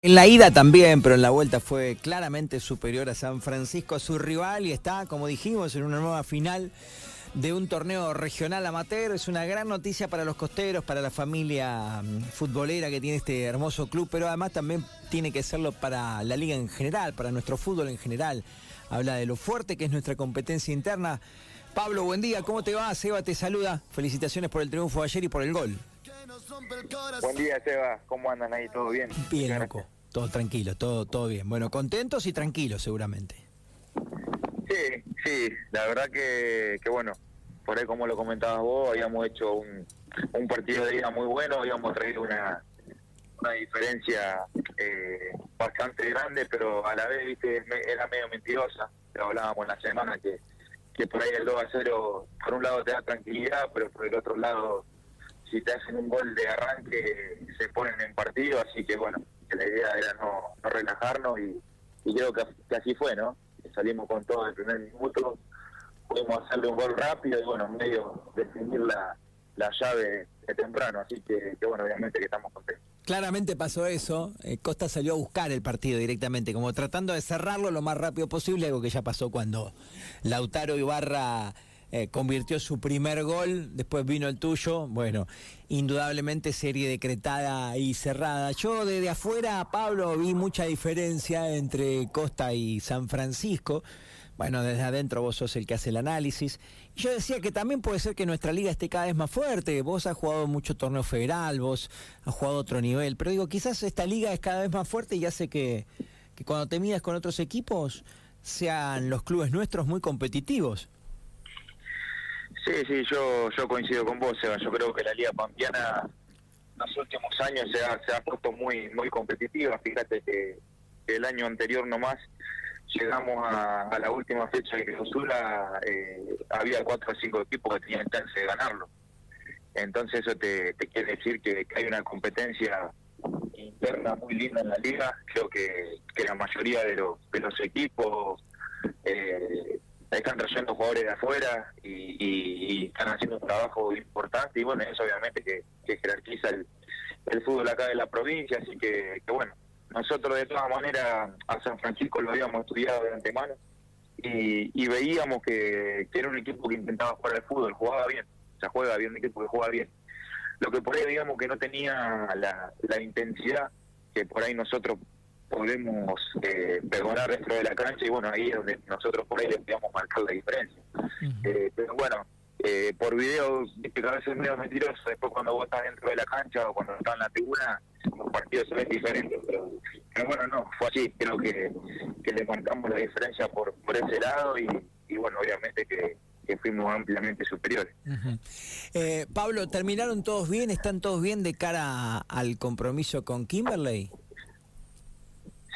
En la ida también, pero en la vuelta fue claramente superior a San Francisco, a su rival, y está, como dijimos, en una nueva final de un torneo regional amateur. Es una gran noticia para los costeros, para la familia mm, futbolera que tiene este hermoso club, pero además también tiene que serlo para la liga en general, para nuestro fútbol en general. Habla de lo fuerte que es nuestra competencia interna. Pablo, buen día, ¿cómo te va? Seba te saluda. Felicitaciones por el triunfo de ayer y por el gol. Buen día, Seba. ¿Cómo andan ahí? ¿Todo bien? Bien, loco. Todo tranquilo, todo, todo bien. Bueno, contentos y tranquilos seguramente. Sí, sí, la verdad que, que bueno, por ahí como lo comentabas vos, habíamos hecho un, un partido de ida muy bueno, habíamos traído una, una diferencia eh, bastante grande, pero a la vez, viste, era medio mentirosa. Lo hablábamos en la semana que, que por ahí el 2 a 0, por un lado te da tranquilidad, pero por el otro lado, si te hacen un gol de arranque, se ponen en partido, así que bueno, la idea era no, no relajarnos y, creo que, así fue, ¿no? salimos con todo el primer minuto, pudimos hacerle un gol rápido y bueno, medio definir la, la llave de temprano, así que, que bueno, obviamente que estamos contentos. Claramente pasó eso, eh, Costa salió a buscar el partido directamente, como tratando de cerrarlo lo más rápido posible, algo que ya pasó cuando Lautaro Ibarra eh, convirtió su primer gol, después vino el tuyo, bueno, indudablemente serie decretada y cerrada. Yo desde afuera, Pablo, vi mucha diferencia entre Costa y San Francisco. Bueno, desde adentro vos sos el que hace el análisis. Yo decía que también puede ser que nuestra liga esté cada vez más fuerte. Vos has jugado mucho torneo federal, vos has jugado otro nivel. Pero digo, quizás esta liga es cada vez más fuerte y hace que, que cuando te midas con otros equipos sean los clubes nuestros muy competitivos. Sí, sí, yo, yo coincido con vos, Seba. Yo creo que la Liga Pampiana en los últimos años se ha, se ha puesto muy muy competitiva. Fíjate que, el año anterior nomás llegamos a, la última fecha de clausura, eh, había cuatro o cinco equipos que tenían chance de ganarlo. Entonces eso te, quiere decir que, hay una competencia interna muy linda en la liga. Creo que, que la mayoría de los, de los equipos eh, están trayendo jugadores de afuera y, están haciendo un trabajo importante y bueno, eso obviamente que, jerarquiza el, fútbol acá de la provincia, así que, bueno, nosotros de todas maneras a San Francisco lo habíamos estudiado de antemano y, veíamos que, era un equipo que intentaba jugar al fútbol, jugaba bien, o sea, juega bien, un equipo que juega bien. Lo que por ahí digamos que no tenía la, la intensidad que por ahí nosotros podemos eh, perdonar dentro de la cancha y bueno, ahí es donde nosotros por ahí le podíamos marcar la diferencia. Eh, pero bueno, eh, por video, viste que a veces es medio mentiroso, después cuando vos estás dentro de la cancha o cuando estás en la tribuna, los partidos se ven diferentes, pero, bueno, no, fue así, creo que, que le marcamos la diferencia por, por ese lado y, y bueno, obviamente que, que fuimos ampliamente superiores. eh, Pablo, ¿terminaron todos bien? ¿Están todos bien de cara al compromiso con Kimberley?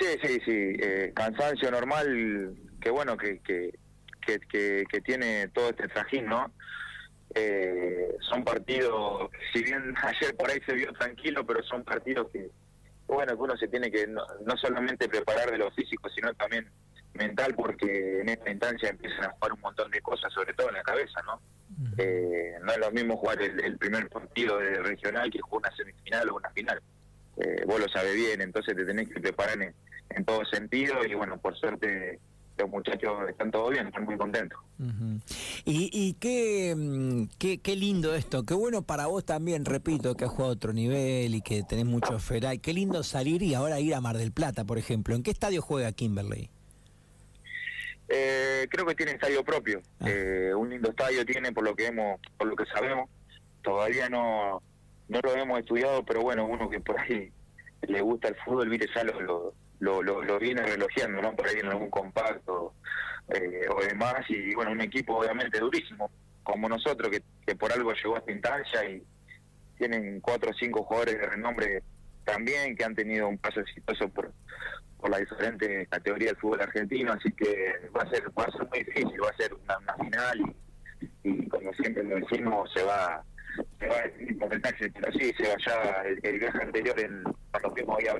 Sí, sí, sí. Eh, cansancio normal, que bueno, que, que, que, que, tiene todo este trajín, ¿no? Eh, son partidos, si bien ayer por ahí se vio tranquilo, pero son partidos que, bueno, que uno se tiene que no, solamente preparar de lo físico, sino también mental, porque en esta instancia empiezan a jugar un montón de cosas, sobre todo en la cabeza, ¿no? Eh, no es lo mismo jugar el, primer partido de regional que jugar una semifinal o una final. Eh, vos lo sabés bien, entonces te tenés que preparar en, en todo sentido y bueno, por suerte los muchachos están todo bien, están muy contentos. Y, y qué, mm, qué, qué, lindo esto, qué bueno para vos también, repito, que has jugado a otro nivel y que tenés mucho feral, qué lindo salir y ahora ir a Mar del Plata, por ejemplo. ¿En qué estadio juega Kimberley? Eh, creo que tiene estadio propio, ah. eh, un lindo estadio tiene por lo que hemos, por lo que sabemos, todavía no, no lo hemos estudiado, pero bueno, uno que por ahí le gusta el fútbol, viste, ya lo, lo, lo, viene relojeando, ¿no? Por ahí en algún compacto eh, o demás. Y bueno, un equipo obviamente durísimo, como nosotros, que, que por algo llegó a esta instancia y tienen cuatro o cinco jugadores de renombre también que han tenido un paso exitoso por por las diferentes categorías del fútbol argentino, así que va a ser va a ser muy difícil, va a ser una, final y, como siempre lo decimos, se va se va a pero sí, se va ya el, viaje anterior en, cuando fuimos ahí a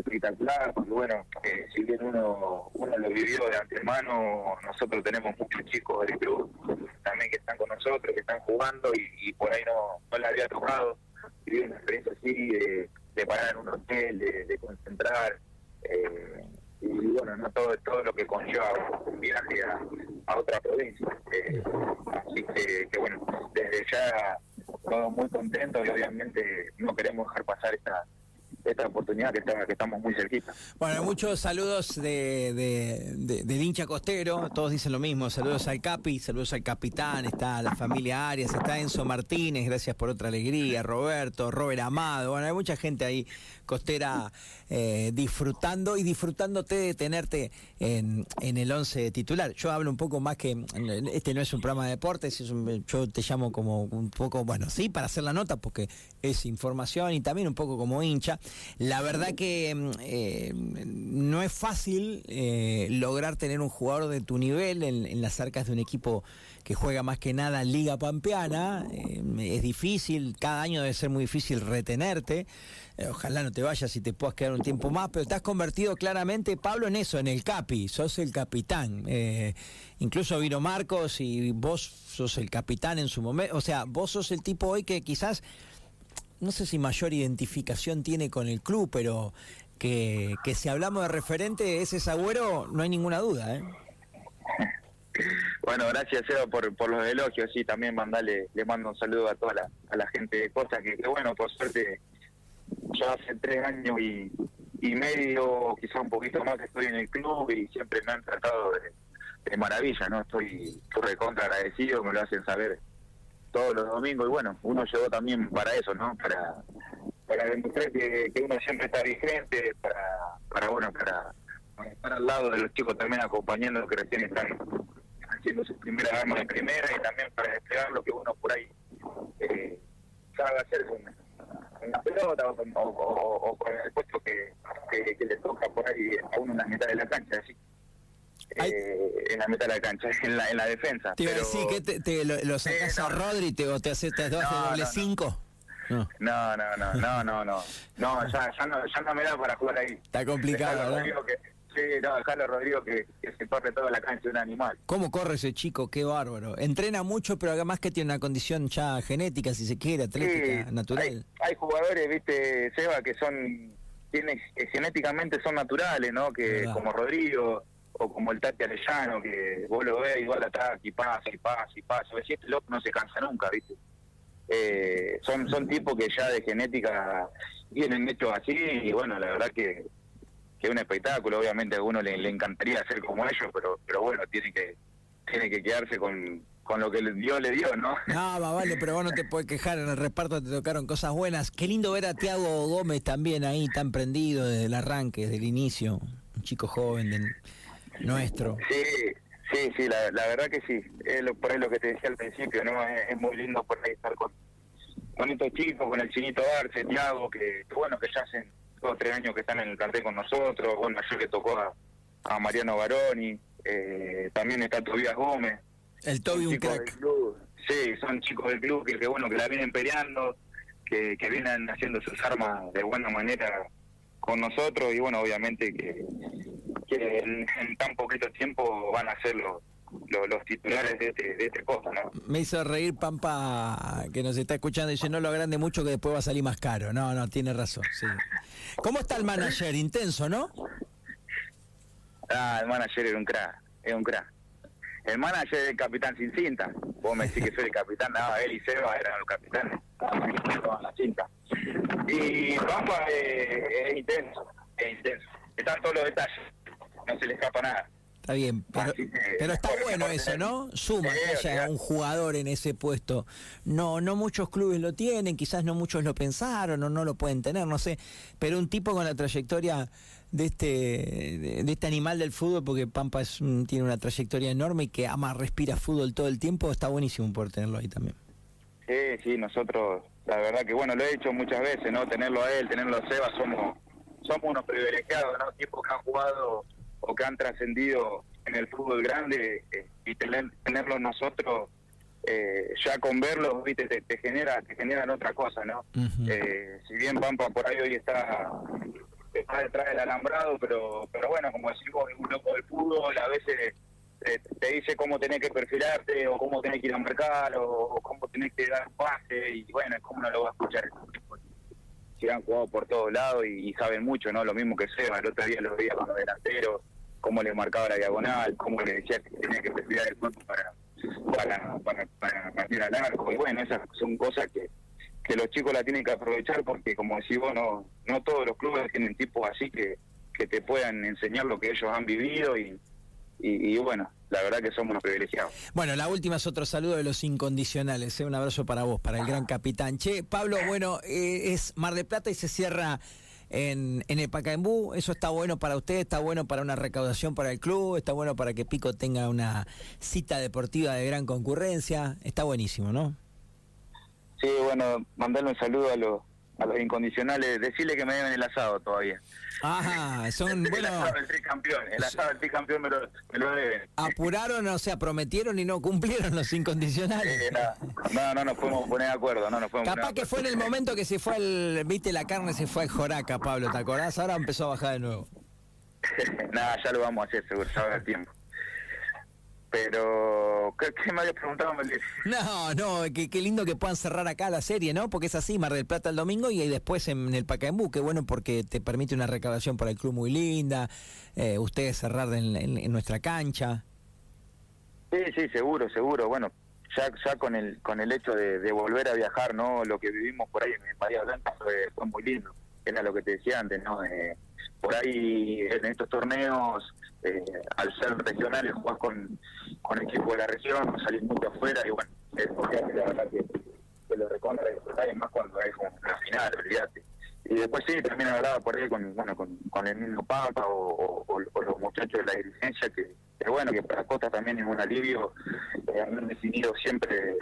espectacular, porque bueno, eh, si bien uno, uno lo vivió de antemano, nosotros tenemos muchos chicos del club también que están con nosotros, que están jugando y, por ahí no, no le había tocado vivir una experiencia así de, de parar en un hotel, de, concentrar, eh, y bueno, no todo, todo lo que conlleva un viaje a, otra provincia. Eh, así que, bueno, desde ya todos muy contentos y obviamente no queremos dejar pasar esta esta oportunidad que, que estamos muy cerquita. Bueno, muchos saludos de, de, del hincha costero, todos dicen lo mismo, saludos al Capi, saludos al capitán, está la familia Arias, está Enzo Martínez, gracias por otra alegría, Roberto, Robert Amado, bueno, hay mucha gente ahí costera eh, disfrutando y disfrutándote de tenerte en, en el 11 titular. Yo hablo un poco más que, este no es un programa de deportes, es yo te llamo como un poco, bueno, sí, para hacer la nota, porque es información y también un poco como hincha. La verdad que mm, eh, no es fácil eh, lograr tener un jugador de tu nivel en, las arcas de un equipo que juega más que nada Liga Pampeana. Eh, es difícil, cada año debe ser muy difícil retenerte. ojalá no te vayas y te puedas quedar un tiempo más, pero te has convertido claramente, Pablo, en eso, en el capi, sos el capitán. incluso vino Marcos y vos sos el capitán en su momento. O sea, vos sos el tipo hoy que quizás no sé si mayor identificación tiene con el club, pero que, que si hablamos de referente, ese Sagüero, no hay ninguna duda. ¿eh? Bueno, gracias Eva por, por los elogios, sí, también mandale, le mando un saludo a toda la, a la gente de Costa, que, bueno, por suerte, ya hace tres años y, y medio, quizá un poquito más que estoy en el club y siempre me han tratado de, de maravilla, ¿no? Estoy recontra agradecido, me lo hacen saber todos los domingos y bueno, uno llegó también para eso, ¿no? Para, para demostrar que, uno siempre está vigente, para, para bueno, para, estar al lado de los chicos también acompañando que recién están haciendo sus primeras armas de primera y también para desplegar lo que uno por ahí eh, sabe hacer con, la pelota o, o, con el puesto que, que, le toca por ahí a uno en la mitad de la cancha. Así eh, la mitad de la cancha, en la, en la defensa. Te iba a decir que te, lo, lo, sacas a Rodri te, o te haces te no, doble 5. No. No, no, no, no, no, no, no, ya, ya no, ya no me da para jugar ahí. Está complicado, ¿verdad? Que, sí, no, Carlos Rodrigo que, que, se corre toda la cancha de un animal. ¿Cómo corre ese chico? Qué bárbaro. Entrena mucho, pero además que tiene una condición ya genética, si se quiere, atlética, natural. Hay, hay, jugadores, viste, Seba, que son, tiene, que genéticamente son naturales, ¿no? Que como Rodrigo, como el Tati Arellano, que vos lo ves igual ataca y pasa y pasa y pasa. si este loco no se cansa nunca, ¿viste? Eh, son, son tipos que ya de genética vienen hechos así y bueno, la verdad que, que es un espectáculo. Obviamente a uno le, encantaría ser como ellos, pero pero bueno, tiene que tiene que quedarse con, con lo que Dios le dio, ¿no? No, vale, pero vos no te puedes quejar, en el reparto te tocaron cosas buenas. Qué lindo ver a Tiago Gómez también ahí, tan prendido desde el arranque, desde el inicio, un chico joven. De nuestro. Sí, sí, sí, la, la verdad que sí. Es lo, por ahí lo que te decía al principio, ¿no? Es, muy lindo por ahí estar con, con estos chicos, con el chinito Arce, Tiago, que, bueno, que ya hacen dos o tres años que están en el plantel con nosotros. Bueno, ayer le tocó a, a Mariano Baroni, eh, también está Tobías Gómez. El Tobi un crack. Sí, son chicos del club que, que, bueno, que la vienen peleando, que, que vienen haciendo sus armas de buena manera con nosotros y bueno, obviamente que, que en, tan poquito tiempo van a ser los, los, titulares de este, de este cosa, ¿no? Me hizo reír Pampa, que nos está escuchando, y dice, no lo agrande mucho que después va a salir más caro. No, no, tiene razón, sí. ¿Cómo está el manager? Intenso, ¿no? Ah, el manager es un crack, es un crack. El manager es el capitán sin cinta. Vos me decís que soy el capitán, no, él y Seba eran los capitanes, la cinta. Y Pampa es intenso, es intenso. Están todos los detalles se le escapa nada. Está bien, pero, está bueno eso, ¿no? Suma que haya un jugador en ese puesto. No, no muchos clubes lo tienen, quizás no muchos lo pensaron o no lo pueden tener, no sé. Pero un tipo con la trayectoria de este, de, este animal del fútbol, porque Pampa es tiene una trayectoria enorme y que ama, respira fútbol todo el tiempo, está buenísimo por tenerlo ahí también. Sí, sí, nosotros, la verdad que bueno, lo he hecho muchas veces, ¿no? Tenerlo a él, tenerlo a Seba, somos, somos unos privilegiados, ¿no? Tipos que han jugado o que han trascendido en el fútbol grande eh, y tener, tenerlos nosotros eh, ya con verlos viste te, genera te generan otra cosa no eh, si bien Pampa por ahí hoy está está detrás del alambrado pero pero bueno como decimos un loco del fútbol a veces te, dice cómo tenés que perfilarte o cómo tenés que ir a marcar o, cómo tenés que dar un pase y bueno es como no lo va a escuchar se han jugado por todos lados y, saben mucho, ¿no? Lo mismo que Seba, el otro día lo veía con los delanteros, cómo le marcaba la diagonal, cómo le decía que tenía que preparar el cuerpo para, para, para, para partir al arco. Y bueno, esas son cosas que, que los chicos la tienen que aprovechar porque, como decís vos, no, no todos los clubes tienen tipos así que, que te puedan enseñar lo que ellos han vivido y, y, bueno, la verdad que somos unos privilegiados. Bueno, la última es otro saludo de los incondicionales. ¿eh? Un abrazo para vos, para el gran capitán. Che, Pablo, bueno, eh, es Mar de Plata y se cierra en, en el Pacaembú. Eso está bueno para usted, está bueno para una recaudación para el club, está bueno para que Pico tenga una cita deportiva de gran concurrencia. Está buenísimo, ¿no? Sí, bueno, mandarle un saludo a los, a los incondicionales, decirle que me deben el asado todavía. Ajá, son, el, bueno... El asado del tricampeón, el asado del tricampeón me lo, me lo deben. Apuraron, o sea, prometieron y no cumplieron los incondicionales. no, no nos podemos poner de acuerdo, no nos podemos Capaz que fue en el momento que se fue el, viste, la carne se fue al Joraca, Pablo, ¿te acordás? Ahora empezó a bajar de nuevo. Nada, ya lo vamos a hacer, seguro, ya va el tiempo. Pero, ¿qué, me habías preguntado, No, no, qué, lindo que puedan cerrar acá la serie, ¿no? Porque es así, Mar del Plata el domingo y después en el Pacaembú, qué bueno porque te permite una recaudación para el club muy linda, eh, ustedes cerrar en, nuestra cancha. Sí, sí, seguro, seguro. Bueno, ya ya con el con el hecho de, volver a viajar, ¿no? Lo que vivimos por ahí en María Blanca fue, fue muy lindo. Era lo que te decía antes, ¿no? Eh, por ahí en estos torneos, eh, al ser regionales, jugás con, con equipos de la región, salir mucho afuera y bueno, es porque la verdad que, que lo recontra y más cuando es una final, olvídate. Y después sí, también hablaba por ahí con, bueno, con, con el mismo Papa o, los muchachos de la dirigencia, que, que, bueno, que para Costa también es un alivio eh, han definido siempre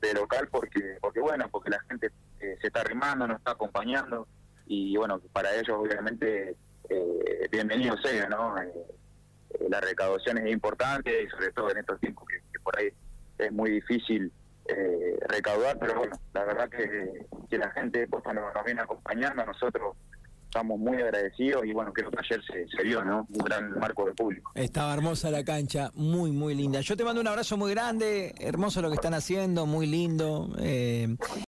de, local porque porque bueno, porque la gente eh, se está arrimando, nos está acompañando y bueno, para ellos obviamente eh, bienvenido sea, ¿no? Eh, la recaudación es importante y sobre todo en estos tiempos que, por ahí es muy difícil eh, recaudar, pero bueno, la verdad que, que la gente pues, nos, nos, viene acompañando, nosotros estamos muy agradecidos y bueno, creo que ayer se, se vio, ¿no? Un gran marco de público. Estaba hermosa la cancha, muy, muy linda. Yo te mando un abrazo muy grande, hermoso lo que están haciendo, muy lindo. Eh,